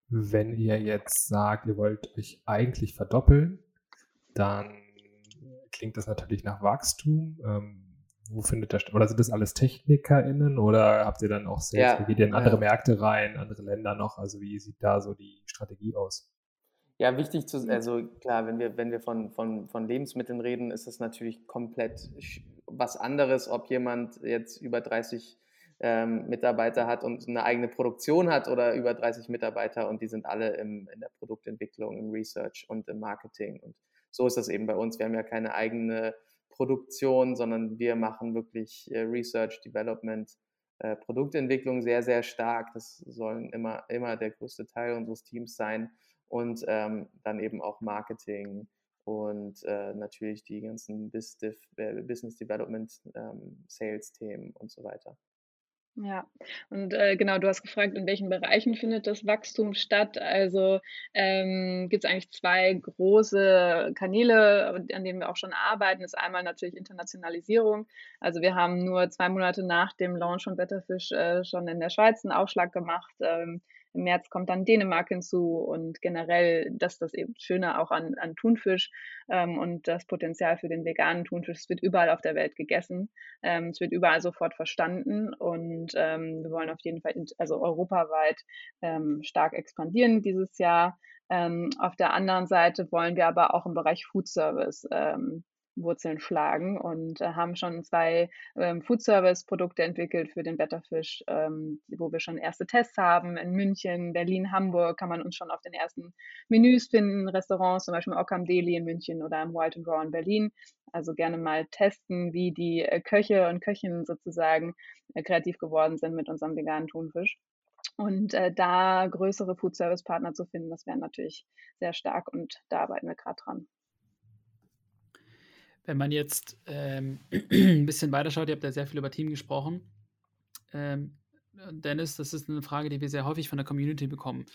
Wenn ihr jetzt sagt, ihr wollt euch eigentlich verdoppeln, dann klingt das natürlich nach Wachstum. Ähm, wo findet das statt? Oder sind das alles TechnikerInnen oder habt ihr dann auch Sales? Ja, wie geht ihr in andere ja. Märkte rein, andere Länder noch? Also wie sieht da so die Strategie aus? Ja, wichtig zu, also klar, wenn wir, wenn wir von, von, von Lebensmitteln reden, ist es natürlich komplett was anderes, ob jemand jetzt über 30 ähm, Mitarbeiter hat und eine eigene Produktion hat oder über 30 Mitarbeiter und die sind alle im, in der Produktentwicklung, im Research und im Marketing. Und so ist das eben bei uns. Wir haben ja keine eigene Produktion, sondern wir machen wirklich äh, Research, Development, äh, Produktentwicklung sehr, sehr stark. Das sollen immer, immer der größte Teil unseres Teams sein. Und ähm, dann eben auch Marketing und äh, natürlich die ganzen äh, Business Development, ähm, Sales-Themen und so weiter. Ja, und äh, genau, du hast gefragt, in welchen Bereichen findet das Wachstum statt? Also ähm, gibt es eigentlich zwei große Kanäle, an denen wir auch schon arbeiten. Das ist einmal natürlich Internationalisierung. Also wir haben nur zwei Monate nach dem Launch von Betterfish äh, schon in der Schweiz einen Aufschlag gemacht. Ähm, im März kommt dann Dänemark hinzu und generell, dass das eben Schöne auch an, an Thunfisch ähm, und das Potenzial für den veganen Thunfisch. Es wird überall auf der Welt gegessen. Ähm, es wird überall sofort verstanden und ähm, wir wollen auf jeden Fall, also europaweit ähm, stark expandieren dieses Jahr. Ähm, auf der anderen Seite wollen wir aber auch im Bereich Food Service ähm, Wurzeln schlagen und äh, haben schon zwei ähm, Food Service Produkte entwickelt für den Betterfisch, ähm, wo wir schon erste Tests haben. In München, Berlin, Hamburg kann man uns schon auf den ersten Menüs finden, Restaurants, zum Beispiel Occam Deli in München oder im Wild and Raw in Berlin. Also gerne mal testen, wie die äh, Köche und Köchinnen sozusagen äh, kreativ geworden sind mit unserem veganen Thunfisch. Und äh, da größere Food Service Partner zu finden, das wäre natürlich sehr stark und da arbeiten wir gerade dran. Wenn man jetzt ähm, ein bisschen weiterschaut, ihr habt ja sehr viel über Team gesprochen. Ähm, Dennis, das ist eine Frage, die wir sehr häufig von der Community bekommen.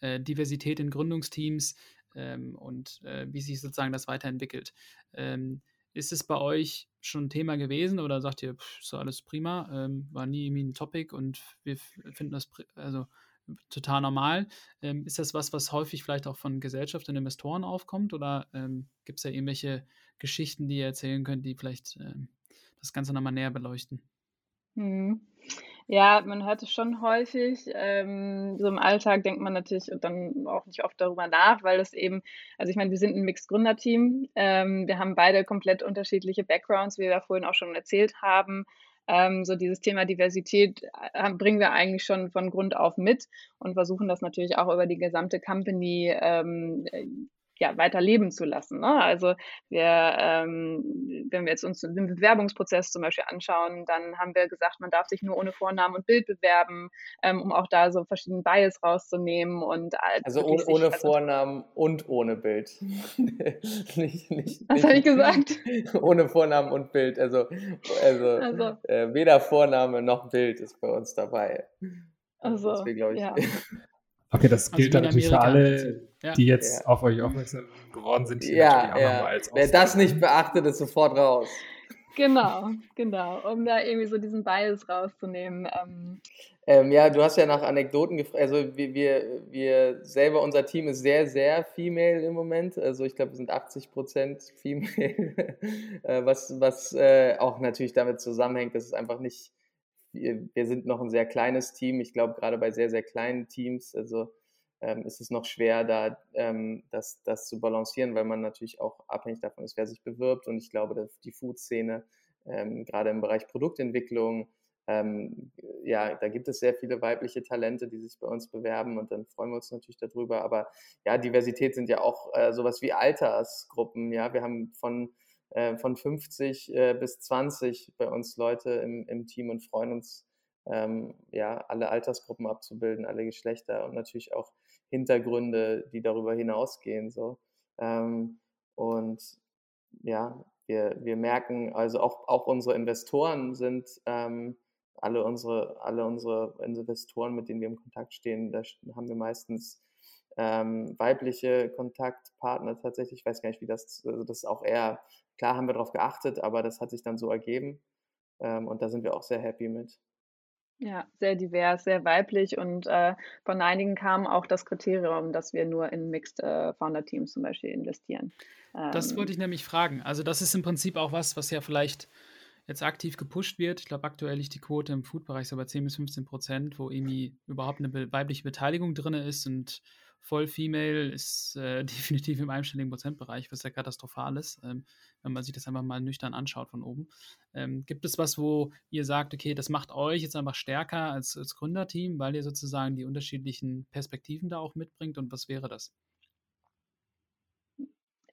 Äh, Diversität in Gründungsteams ähm, und äh, wie sich sozusagen das weiterentwickelt. Ähm, ist es bei euch schon ein Thema gewesen oder sagt ihr, pff, ist alles prima, ähm, war nie irgendwie ein Topic und wir finden das also total normal? Ähm, ist das was, was häufig vielleicht auch von Gesellschaft und Investoren aufkommt oder gibt es da irgendwelche Geschichten, die ihr erzählen könnt, die vielleicht ähm, das Ganze nochmal näher beleuchten? Mhm. Ja, man hört es schon häufig. Ähm, so im Alltag denkt man natürlich dann auch nicht oft darüber nach, weil es eben, also ich meine, wir sind ein Mixed-Gründerteam. Ähm, wir haben beide komplett unterschiedliche Backgrounds, wie wir ja vorhin auch schon erzählt haben. Ähm, so dieses Thema Diversität äh, bringen wir eigentlich schon von Grund auf mit und versuchen das natürlich auch über die gesamte Company ähm, ja, weiter leben zu lassen. Ne? Also wir, ähm, wenn wir jetzt uns den Bewerbungsprozess zum Beispiel anschauen, dann haben wir gesagt, man darf sich nur ohne Vornamen und Bild bewerben, ähm, um auch da so verschiedene Bias rauszunehmen und also ohne, ohne also, Vornamen und ohne Bild. nicht, nicht, Was habe ich gesagt? ohne Vornamen und Bild. Also, also, also. Äh, weder Vorname noch Bild ist bei uns dabei. Also, das wir, ich, ja. Okay, das also gilt dann natürlich für alle, ja. die jetzt ja. auf euch aufmerksam geworden sind. Die ja, ja. Wer das nicht beachtet, ist sofort raus. Genau, genau, um da irgendwie so diesen Bias rauszunehmen. Ähm. Ähm, ja, du hast ja nach Anekdoten gefragt. Also wir, wir, wir selber, unser Team ist sehr, sehr female im Moment. Also ich glaube, wir sind 80 Prozent female, äh, was, was äh, auch natürlich damit zusammenhängt, dass es einfach nicht wir, sind noch ein sehr kleines Team. Ich glaube, gerade bei sehr, sehr kleinen Teams, also ähm, ist es noch schwer, da ähm, das, das zu balancieren, weil man natürlich auch abhängig davon ist, wer sich bewirbt. Und ich glaube, dass die Food-Szene, ähm, gerade im Bereich Produktentwicklung, ähm, ja, da gibt es sehr viele weibliche Talente, die sich bei uns bewerben und dann freuen wir uns natürlich darüber. Aber ja, Diversität sind ja auch äh, sowas wie Altersgruppen. Ja, wir haben von äh, von 50 äh, bis 20 bei uns Leute im, im Team und freuen uns, ähm, ja, alle Altersgruppen abzubilden, alle Geschlechter und natürlich auch Hintergründe, die darüber hinausgehen. So. Ähm, und ja, wir, wir merken, also auch, auch unsere Investoren sind ähm, alle unsere, alle unsere Investoren, mit denen wir im Kontakt stehen, da haben wir meistens ähm, weibliche Kontaktpartner tatsächlich. Ich weiß gar nicht, wie das, also das ist auch eher, klar haben wir darauf geachtet, aber das hat sich dann so ergeben. Ähm, und da sind wir auch sehr happy mit. Ja, sehr divers, sehr weiblich und äh, von einigen kam auch das Kriterium, dass wir nur in Mixed äh, Founder Teams zum Beispiel investieren. Das ähm, wollte ich nämlich fragen. Also das ist im Prinzip auch was, was ja vielleicht jetzt aktiv gepusht wird. Ich glaube, aktuell liegt die Quote im Food-Bereich so bei 10 bis 15 Prozent, wo irgendwie überhaupt eine weibliche Beteiligung drin ist und voll Female ist äh, definitiv im einstelligen Prozentbereich, was ja katastrophal ist, ähm, wenn man sich das einfach mal nüchtern anschaut von oben. Ähm, gibt es was, wo ihr sagt, okay, das macht euch jetzt einfach stärker als, als Gründerteam, weil ihr sozusagen die unterschiedlichen Perspektiven da auch mitbringt und was wäre das?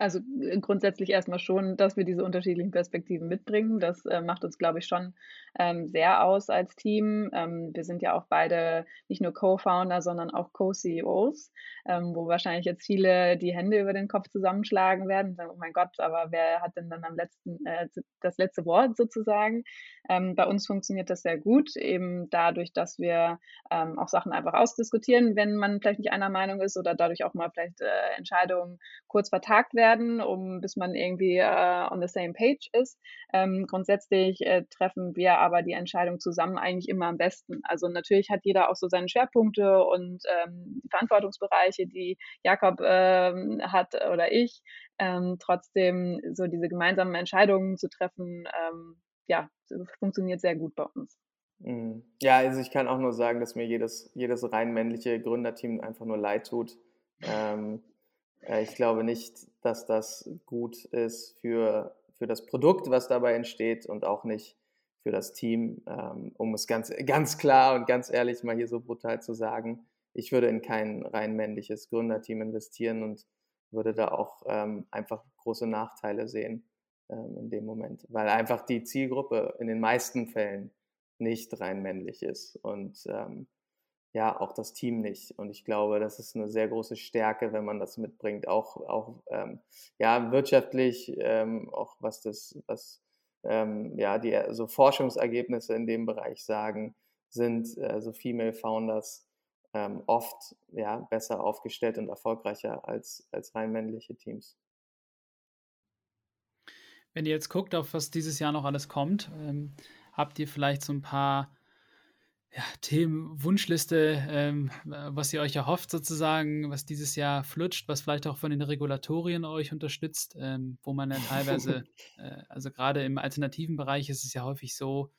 Also äh, grundsätzlich erstmal schon, dass wir diese unterschiedlichen Perspektiven mitbringen. Das äh, macht uns, glaube ich, schon ähm, sehr aus als Team. Ähm, wir sind ja auch beide nicht nur Co-Founder, sondern auch Co-CEOs, ähm, wo wahrscheinlich jetzt viele die Hände über den Kopf zusammenschlagen werden und sagen, oh mein Gott, aber wer hat denn dann am letzten äh, das letzte Wort sozusagen? Ähm, bei uns funktioniert das sehr gut, eben dadurch, dass wir ähm, auch Sachen einfach ausdiskutieren, wenn man vielleicht nicht einer Meinung ist oder dadurch auch mal vielleicht äh, Entscheidungen kurz vertagt werden werden, um bis man irgendwie äh, on the same page ist. Ähm, grundsätzlich äh, treffen wir aber die Entscheidung zusammen eigentlich immer am besten. Also natürlich hat jeder auch so seine Schwerpunkte und ähm, Verantwortungsbereiche, die Jakob ähm, hat oder ich. Ähm, trotzdem so diese gemeinsamen Entscheidungen zu treffen, ähm, ja, funktioniert sehr gut bei uns. Mhm. Ja, also ich kann auch nur sagen, dass mir jedes, jedes rein männliche Gründerteam einfach nur leid tut. Ähm, äh, ich glaube nicht, dass das gut ist für, für das Produkt, was dabei entsteht und auch nicht für das Team, ähm, um es ganz, ganz klar und ganz ehrlich mal hier so brutal zu sagen. Ich würde in kein rein männliches Gründerteam investieren und würde da auch ähm, einfach große Nachteile sehen ähm, in dem Moment, weil einfach die Zielgruppe in den meisten Fällen nicht rein männlich ist. Und ähm, ja auch das Team nicht. Und ich glaube, das ist eine sehr große Stärke, wenn man das mitbringt, auch, auch ähm, ja, wirtschaftlich, ähm, auch was das, was ähm, ja, die so Forschungsergebnisse in dem Bereich sagen, sind äh, so Female Founders ähm, oft ja, besser aufgestellt und erfolgreicher als, als rein männliche Teams. Wenn ihr jetzt guckt, auf was dieses Jahr noch alles kommt, ähm, habt ihr vielleicht so ein paar ja, Themen, Wunschliste, ähm, was ihr euch erhofft sozusagen, was dieses Jahr flutscht, was vielleicht auch von den Regulatorien euch unterstützt, ähm, wo man ja teilweise, äh, also gerade im alternativen Bereich ist es ja häufig so,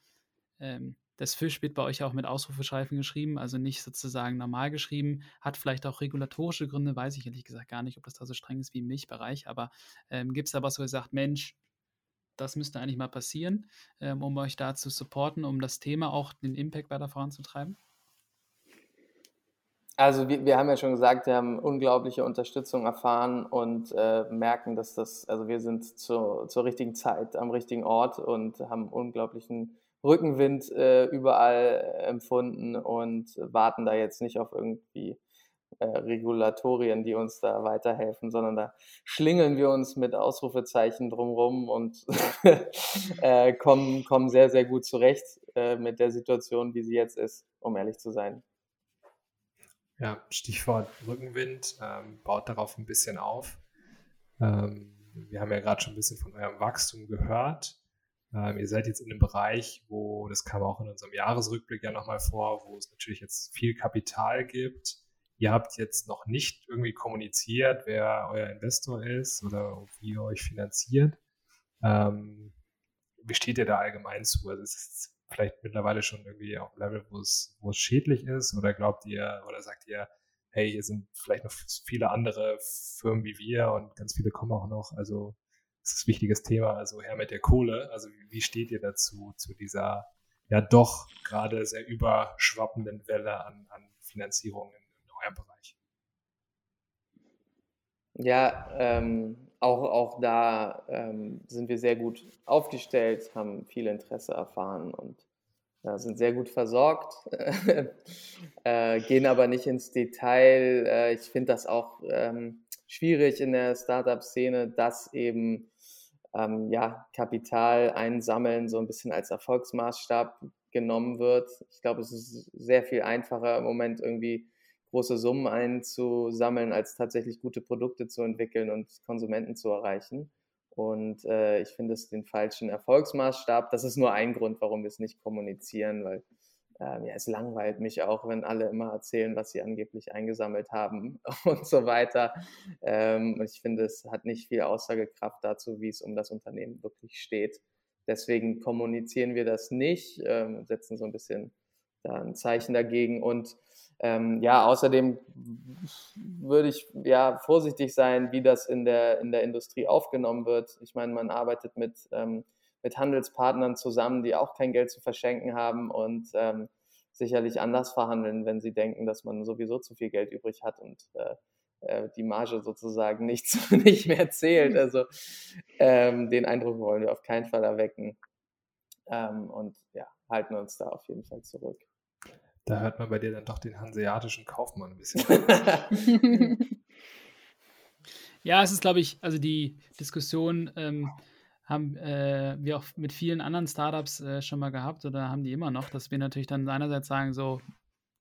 ähm, das Fisch wird bei euch auch mit Ausrufeschreifen geschrieben, also nicht sozusagen normal geschrieben, hat vielleicht auch regulatorische Gründe, weiß ich ehrlich gesagt gar nicht, ob das da so streng ist wie im Milchbereich, aber ähm, gibt es da was, wo ihr sagt, Mensch, das müsste eigentlich mal passieren, ähm, um euch da zu supporten, um das Thema auch den Impact weiter voranzutreiben? Also wir, wir haben ja schon gesagt, wir haben unglaubliche Unterstützung erfahren und äh, merken, dass das, also wir sind zu, zur richtigen Zeit am richtigen Ort und haben unglaublichen Rückenwind äh, überall empfunden und warten da jetzt nicht auf irgendwie äh, Regulatorien, die uns da weiterhelfen, sondern da schlingeln wir uns mit Ausrufezeichen drumherum und äh, kommen, kommen sehr, sehr gut zurecht äh, mit der Situation, wie sie jetzt ist, um ehrlich zu sein. Ja, Stichwort Rückenwind, ähm, baut darauf ein bisschen auf. Ähm, wir haben ja gerade schon ein bisschen von eurem Wachstum gehört. Ähm, ihr seid jetzt in einem Bereich, wo, das kam auch in unserem Jahresrückblick ja nochmal vor, wo es natürlich jetzt viel Kapital gibt Ihr habt jetzt noch nicht irgendwie kommuniziert, wer euer Investor ist oder wie ihr euch finanziert. Ähm, wie steht ihr da allgemein zu? Also ist es vielleicht mittlerweile schon irgendwie auf einem Level, wo es, schädlich ist? Oder glaubt ihr, oder sagt ihr, hey, hier sind vielleicht noch viele andere Firmen wie wir und ganz viele kommen auch noch. Also das ist ein wichtiges Thema. Also her mit der Kohle. Also wie, wie steht ihr dazu, zu dieser ja doch gerade sehr überschwappenden Welle an, an Finanzierungen eurem Bereich? Ja, ähm, auch, auch da ähm, sind wir sehr gut aufgestellt, haben viel Interesse erfahren und ja, sind sehr gut versorgt, äh, gehen aber nicht ins Detail. Äh, ich finde das auch ähm, schwierig in der Startup-Szene, dass eben ähm, ja, Kapital einsammeln so ein bisschen als Erfolgsmaßstab genommen wird. Ich glaube, es ist sehr viel einfacher im Moment irgendwie große Summen einzusammeln, als tatsächlich gute Produkte zu entwickeln und Konsumenten zu erreichen. Und äh, ich finde es den falschen Erfolgsmaßstab. Das ist nur ein Grund, warum wir es nicht kommunizieren, weil ähm, ja, es langweilt mich auch, wenn alle immer erzählen, was sie angeblich eingesammelt haben und so weiter. Ähm, ich finde, es hat nicht viel Aussagekraft dazu, wie es um das Unternehmen wirklich steht. Deswegen kommunizieren wir das nicht, ähm, setzen so ein bisschen da ein Zeichen dagegen. Und ähm, ja, außerdem würde ich ja vorsichtig sein, wie das in der, in der Industrie aufgenommen wird. Ich meine, man arbeitet mit, ähm, mit Handelspartnern zusammen, die auch kein Geld zu verschenken haben und ähm, sicherlich anders verhandeln, wenn sie denken, dass man sowieso zu viel Geld übrig hat und äh, äh die Marge sozusagen nicht, nicht mehr zählt. Also ähm, den Eindruck wollen wir auf keinen Fall erwecken. Ähm, und ja, halten uns da auf jeden Fall zurück. Da hört man bei dir dann doch den hanseatischen Kaufmann ein bisschen. ja, es ist, glaube ich, also die Diskussion ähm, haben äh, wir auch mit vielen anderen Startups äh, schon mal gehabt oder haben die immer noch, dass wir natürlich dann einerseits sagen, so,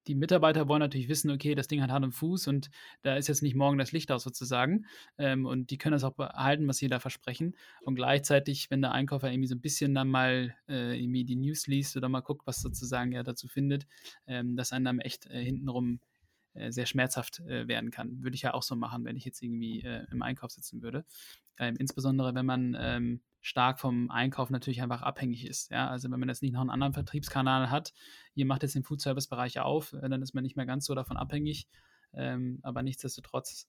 die Mitarbeiter wollen natürlich wissen, okay, das Ding hat Hand und Fuß und da ist jetzt nicht morgen das Licht aus sozusagen. Ähm, und die können das auch behalten, was sie da versprechen. Und gleichzeitig, wenn der Einkäufer irgendwie so ein bisschen dann mal äh, irgendwie die News liest oder mal guckt, was sozusagen er dazu findet, ähm, dass einem dann echt äh, hintenrum äh, sehr schmerzhaft äh, werden kann. Würde ich ja auch so machen, wenn ich jetzt irgendwie äh, im Einkauf sitzen würde. Ähm, insbesondere, wenn man ähm, stark vom Einkauf natürlich einfach abhängig ist. Ja? Also wenn man jetzt nicht noch einen anderen Vertriebskanal hat, ihr macht jetzt den Food-Service-Bereich auf, äh, dann ist man nicht mehr ganz so davon abhängig. Ähm, aber nichtsdestotrotz,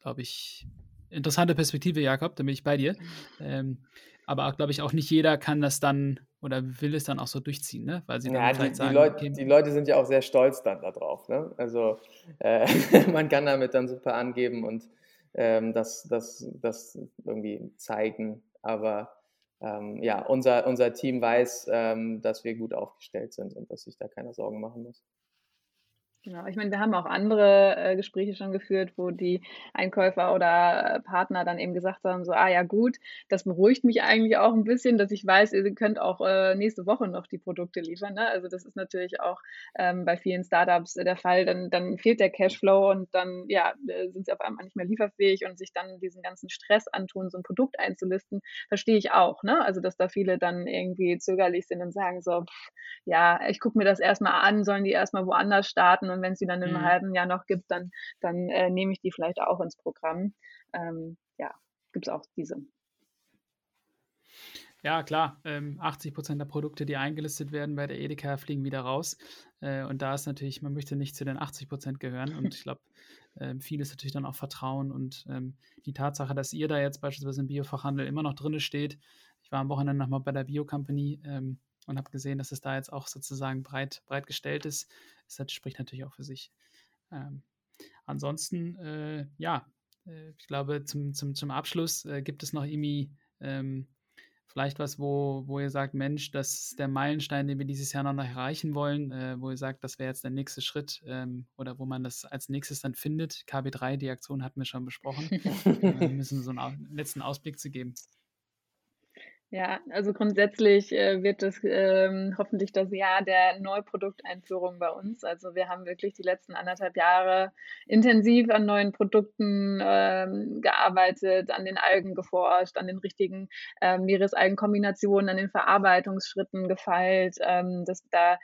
glaube ich, interessante Perspektive, Jakob, da bin ich bei dir. Ähm, aber glaube ich auch nicht jeder kann das dann oder will es dann auch so durchziehen, ne? Weil sie dann ja, die, sagen, die, Leute, okay, die Leute sind ja auch sehr stolz dann darauf. Ne? Also äh, man kann damit dann super angeben und ähm, das, das, das irgendwie zeigen. Aber ähm, ja, unser, unser Team weiß, ähm, dass wir gut aufgestellt sind und dass sich da keine Sorgen machen muss. Genau, ich meine, wir haben auch andere äh, Gespräche schon geführt, wo die Einkäufer oder äh, Partner dann eben gesagt haben, so, ah ja gut, das beruhigt mich eigentlich auch ein bisschen, dass ich weiß, ihr könnt auch äh, nächste Woche noch die Produkte liefern. Ne? Also das ist natürlich auch ähm, bei vielen Startups der Fall. Dann, dann fehlt der Cashflow und dann ja, äh, sind sie auf einmal nicht mehr lieferfähig und sich dann diesen ganzen Stress antun, so ein Produkt einzulisten, verstehe ich auch. Ne? Also dass da viele dann irgendwie zögerlich sind und sagen so, pff, ja, ich gucke mir das erstmal an, sollen die erstmal woanders starten und wenn es sie dann einem mhm. halben Jahr noch gibt, dann, dann äh, nehme ich die vielleicht auch ins Programm. Ähm, ja, gibt es auch diese. Ja, klar. Ähm, 80 Prozent der Produkte, die eingelistet werden bei der Edeka, fliegen wieder raus. Äh, und da ist natürlich, man möchte nicht zu den 80 Prozent gehören. Und ich glaube, äh, viel ist natürlich dann auch Vertrauen und ähm, die Tatsache, dass ihr da jetzt beispielsweise im Biofachhandel immer noch drin steht. Ich war am Wochenende nochmal bei der Bio Company. Ähm, und habe gesehen, dass es da jetzt auch sozusagen breit, breit gestellt ist. Das spricht natürlich auch für sich. Ähm, ansonsten, äh, ja, äh, ich glaube, zum, zum, zum Abschluss äh, gibt es noch irgendwie ähm, vielleicht was, wo, wo ihr sagt, Mensch, das ist der Meilenstein, den wir dieses Jahr noch erreichen wollen, äh, wo ihr sagt, das wäre jetzt der nächste Schritt ähm, oder wo man das als nächstes dann findet. KB3, die Aktion hatten wir schon besprochen. wir müssen so einen letzten Ausblick zu geben. Ja, also grundsätzlich äh, wird es ähm, hoffentlich das Jahr der Neuprodukteinführung bei uns. Also wir haben wirklich die letzten anderthalb Jahre intensiv an neuen Produkten ähm, gearbeitet, an den Algen geforscht, an den richtigen ähm, Meeresalgenkombinationen, an den Verarbeitungsschritten gefeilt. Ähm, das, da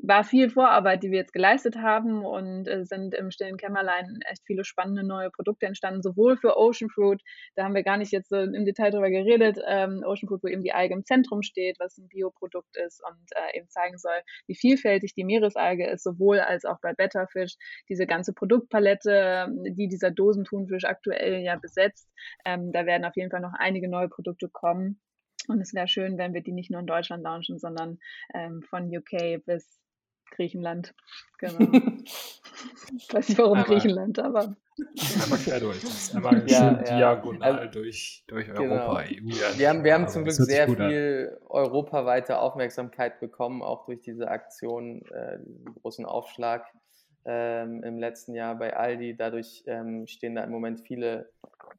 war viel Vorarbeit, die wir jetzt geleistet haben und äh, sind im stillen Kämmerlein echt viele spannende neue Produkte entstanden, sowohl für Ocean Fruit, da haben wir gar nicht jetzt äh, im Detail drüber geredet, ähm, Ocean Fruit, wo eben die Alge im Zentrum steht, was ein Bioprodukt ist und äh, eben zeigen soll, wie vielfältig die Meeresalge ist, sowohl als auch bei Betterfish, diese ganze Produktpalette, die dieser Dosentunfisch aktuell ja besetzt, ähm, da werden auf jeden Fall noch einige neue Produkte kommen. Und es wäre schön, wenn wir die nicht nur in Deutschland launchen, sondern ähm, von UK bis Griechenland. Genau. ich weiß nicht warum einmal, Griechenland, aber. Einmal quer durch. Einmal ja, schön ja. diagonal also, durch, durch genau. Europa, EU. Ja, wir haben, wir haben zum Glück sehr viel an. europaweite Aufmerksamkeit bekommen, auch durch diese Aktion, äh, großen Aufschlag ähm, im letzten Jahr bei Aldi. Dadurch ähm, stehen da im Moment viele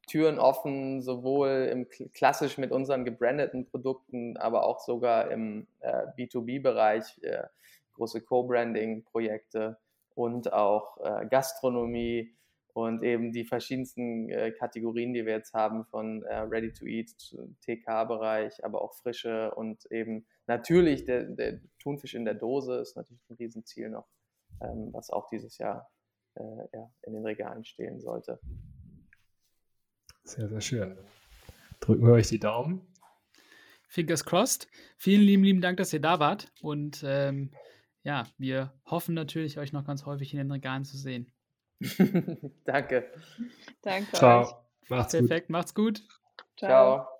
Türen offen, sowohl im klassisch mit unseren gebrandeten Produkten, aber auch sogar im äh, B2B-Bereich. Äh, große Co-Branding-Projekte. und auch äh, Gastronomie und eben die verschiedensten äh, Kategorien, die wir jetzt haben, von äh, Ready to Eat, TK-Bereich, aber auch Frische und eben natürlich der, der, Thunfisch in der Dose ist natürlich ein Riesenziel noch, ähm, was auch dieses Jahr äh, ja, in den Regalen stehen sollte. Sehr, sehr schön. Drücken wir euch die Daumen. Fingers crossed. Vielen lieben, lieben Dank, dass ihr da wart. Und ähm, ja, wir hoffen natürlich, euch noch ganz häufig in den Regalen zu sehen. Danke. Danke. Ciao. Euch. Macht's Perfekt, gut. macht's gut. Ciao. Ciao.